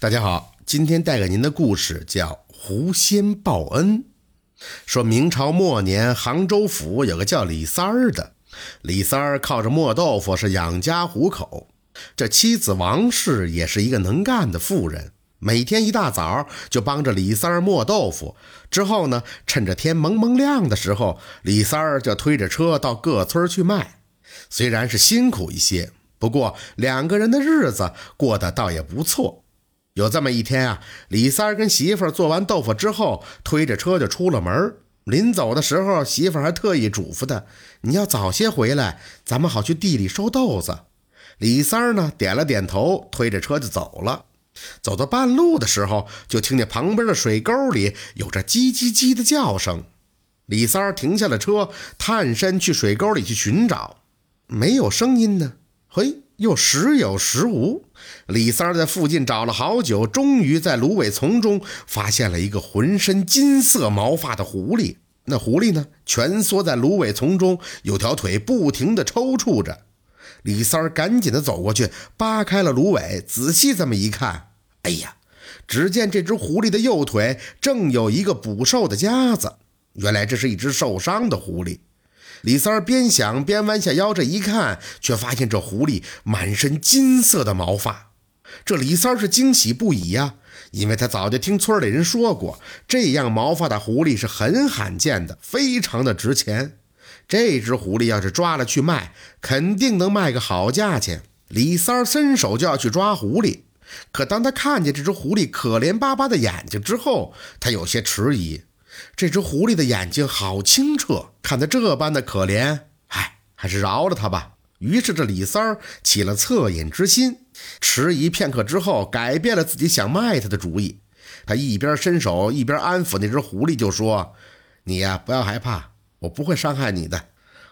大家好，今天带给您的故事叫《狐仙报恩》。说明朝末年，杭州府有个叫李三儿的，李三儿靠着磨豆腐是养家糊口。这妻子王氏也是一个能干的妇人，每天一大早就帮着李三儿磨豆腐。之后呢，趁着天蒙蒙亮的时候，李三儿就推着车到各村去卖。虽然是辛苦一些，不过两个人的日子过得倒也不错。有这么一天啊，李三儿跟媳妇儿做完豆腐之后，推着车就出了门。临走的时候，媳妇儿还特意嘱咐他：“你要早些回来，咱们好去地里收豆子。”李三儿呢，点了点头，推着车就走了。走到半路的时候，就听见旁边的水沟里有着叽叽叽的叫声。李三儿停下了车，探身去水沟里去寻找，没有声音呢。嘿。又时有时无，李三在附近找了好久，终于在芦苇丛中发现了一个浑身金色毛发的狐狸。那狐狸呢，蜷缩在芦苇丛中，有条腿不停地抽搐着。李三赶紧地走过去，扒开了芦苇，仔细这么一看，哎呀，只见这只狐狸的右腿正有一个捕兽的夹子，原来这是一只受伤的狐狸。李三儿边想边弯下腰，这一看，却发现这狐狸满身金色的毛发。这李三儿是惊喜不已呀，因为他早就听村里人说过，这样毛发的狐狸是很罕见的，非常的值钱。这只狐狸要是抓了去卖，肯定能卖个好价钱。李三儿伸手就要去抓狐狸，可当他看见这只狐狸可怜巴巴的眼睛之后，他有些迟疑。这只狐狸的眼睛好清澈，看他这般的可怜，唉，还是饶了他吧。于是这李三儿起了恻隐之心，迟疑片刻之后，改变了自己想卖他的主意。他一边伸手一边安抚那只狐狸，就说：“你呀，不要害怕，我不会伤害你的。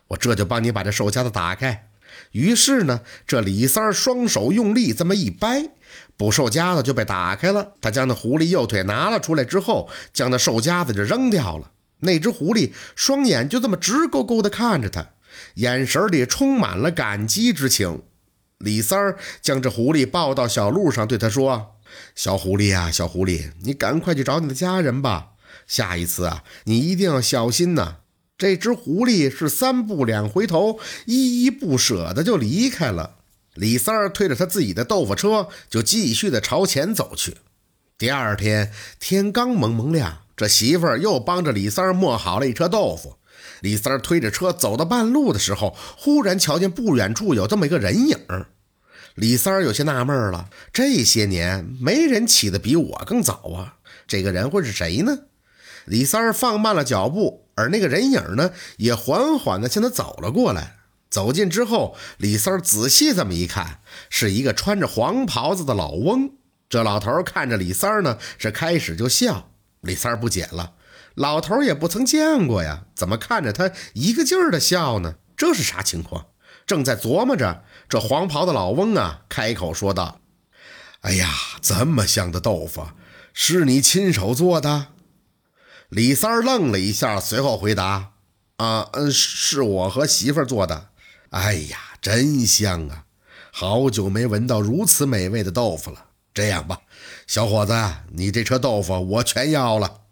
我这就帮你把这手夹子打开。”于是呢，这李三儿双手用力这么一掰。捕兽夹子就被打开了，他将那狐狸右腿拿了出来之后，将那兽夹子就扔掉了。那只狐狸双眼就这么直勾勾地看着他，眼神里充满了感激之情。李三儿将这狐狸抱到小路上，对他说：“小狐狸呀，小狐狸，你赶快去找你的家人吧。下一次啊，你一定要小心呐。”这只狐狸是三步两回头，依依不舍的就离开了。李三儿推着他自己的豆腐车，就继续的朝前走去。第二天天刚蒙蒙亮，这媳妇儿又帮着李三儿磨好了一车豆腐。李三儿推着车走到半路的时候，忽然瞧见不远处有这么一个人影。李三儿有些纳闷了：这些年没人起得比我更早啊，这个人会是谁呢？李三儿放慢了脚步，而那个人影呢，也缓缓地向他走了过来。走近之后，李三儿仔细这么一看，是一个穿着黄袍子的老翁。这老头看着李三儿呢，是开始就笑。李三儿不解了，老头也不曾见过呀，怎么看着他一个劲儿的笑呢？这是啥情况？正在琢磨着，这黄袍的老翁啊，开口说道：“哎呀，这么香的豆腐，是你亲手做的？”李三愣了一下，随后回答：“啊，嗯，是我和媳妇做的。”哎呀，真香啊！好久没闻到如此美味的豆腐了。这样吧，小伙子，你这车豆腐我全要了。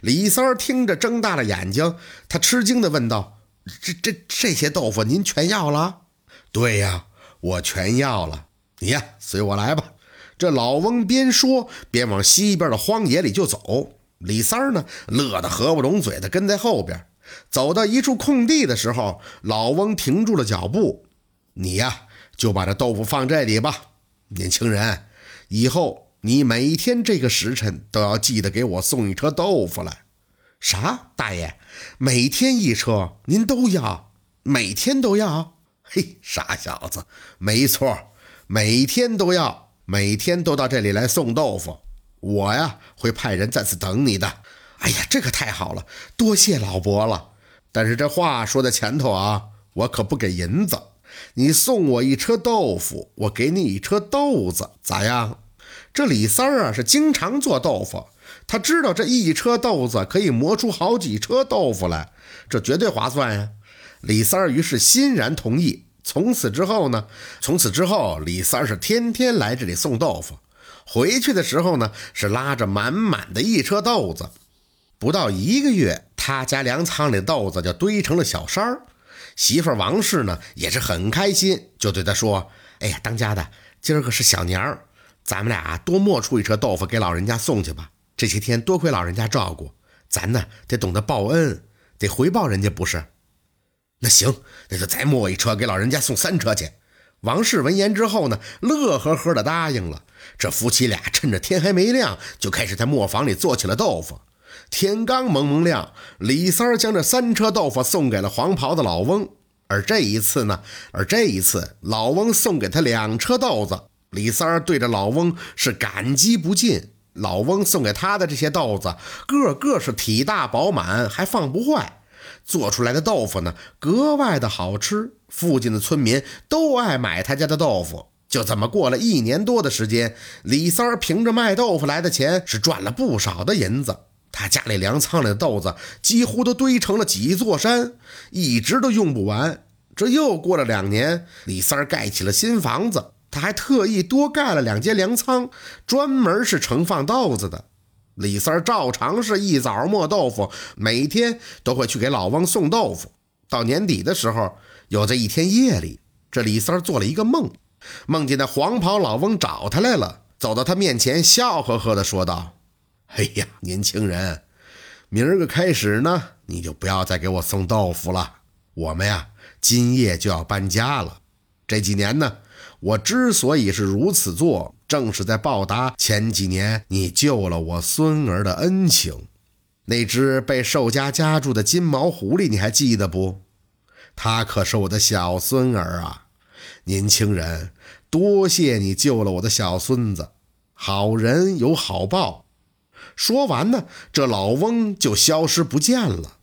李三听着，睁大了眼睛，他吃惊地问道：“这、这、这些豆腐您全要了？”“对呀，我全要了。你呀，随我来吧。”这老翁边说边往西边的荒野里就走。李三儿呢，乐得合不拢嘴的跟在后边。走到一处空地的时候，老翁停住了脚步。你呀，就把这豆腐放这里吧，年轻人。以后你每天这个时辰都要记得给我送一车豆腐来。啥，大爷？每天一车，您都要？每天都要？嘿，傻小子，没错，每天都要，每天都到这里来送豆腐。我呀，会派人在此等你的。哎呀，这可太好了，多谢老伯了。但是这话说在前头啊，我可不给银子。你送我一车豆腐，我给你一车豆子，咋样？这李三儿啊是经常做豆腐，他知道这一车豆子可以磨出好几车豆腐来，这绝对划算呀。李三儿于是欣然同意。从此之后呢，从此之后，李三是天天来这里送豆腐。回去的时候呢，是拉着满满的一车豆子。不到一个月，他家粮仓里的豆子就堆成了小山儿。媳妇王氏呢也是很开心，就对他说：“哎呀，当家的，今儿个是小年儿，咱们俩多磨出一车豆腐给老人家送去吧。这些天多亏老人家照顾，咱呢得懂得报恩，得回报人家，不是？那行，那就再磨一车给老人家送三车去。”王氏闻言之后呢，乐呵呵的答应了。这夫妻俩趁着天还没亮，就开始在磨坊里做起了豆腐。天刚蒙蒙亮，李三儿将这三车豆腐送给了黄袍的老翁。而这一次呢，而这一次老翁送给他两车豆子，李三儿对着老翁是感激不尽。老翁送给他的这些豆子，个个是体大饱满，还放不坏，做出来的豆腐呢，格外的好吃。附近的村民都爱买他家的豆腐。就这么过了一年多的时间，李三儿凭着卖豆腐来的钱，是赚了不少的银子。他家里粮仓里的豆子几乎都堆成了几座山，一直都用不完。这又过了两年，李三儿盖起了新房子，他还特意多盖了两间粮仓，专门是盛放豆子的。李三儿照常是一早磨豆腐，每天都会去给老翁送豆腐。到年底的时候，有这一天夜里，这李三儿做了一个梦，梦见那黄袍老翁找他来了，走到他面前，笑呵呵地说道。哎呀，年轻人，明儿个开始呢，你就不要再给我送豆腐了。我们呀，今夜就要搬家了。这几年呢，我之所以是如此做，正是在报答前几年你救了我孙儿的恩情。那只被寿家夹住的金毛狐狸，你还记得不？他可是我的小孙儿啊！年轻人，多谢你救了我的小孙子。好人有好报。说完呢，这老翁就消失不见了。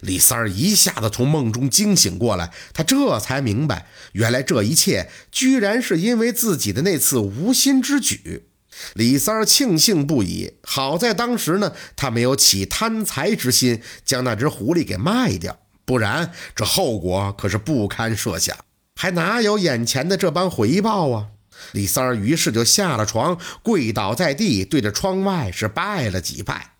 李三儿一下子从梦中惊醒过来，他这才明白，原来这一切居然是因为自己的那次无心之举。李三儿庆幸不已，好在当时呢，他没有起贪财之心，将那只狐狸给卖掉，不然这后果可是不堪设想，还哪有眼前的这般回报啊！李三儿于是就下了床，跪倒在地，对着窗外是拜了几拜。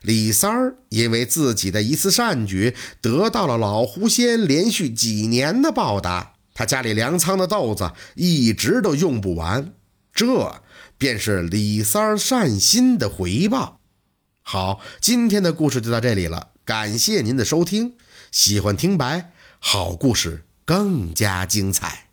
李三儿因为自己的一次善举，得到了老狐仙连续几年的报答。他家里粮仓的豆子一直都用不完，这便是李三儿善心的回报。好，今天的故事就到这里了，感谢您的收听。喜欢听白，好故事更加精彩。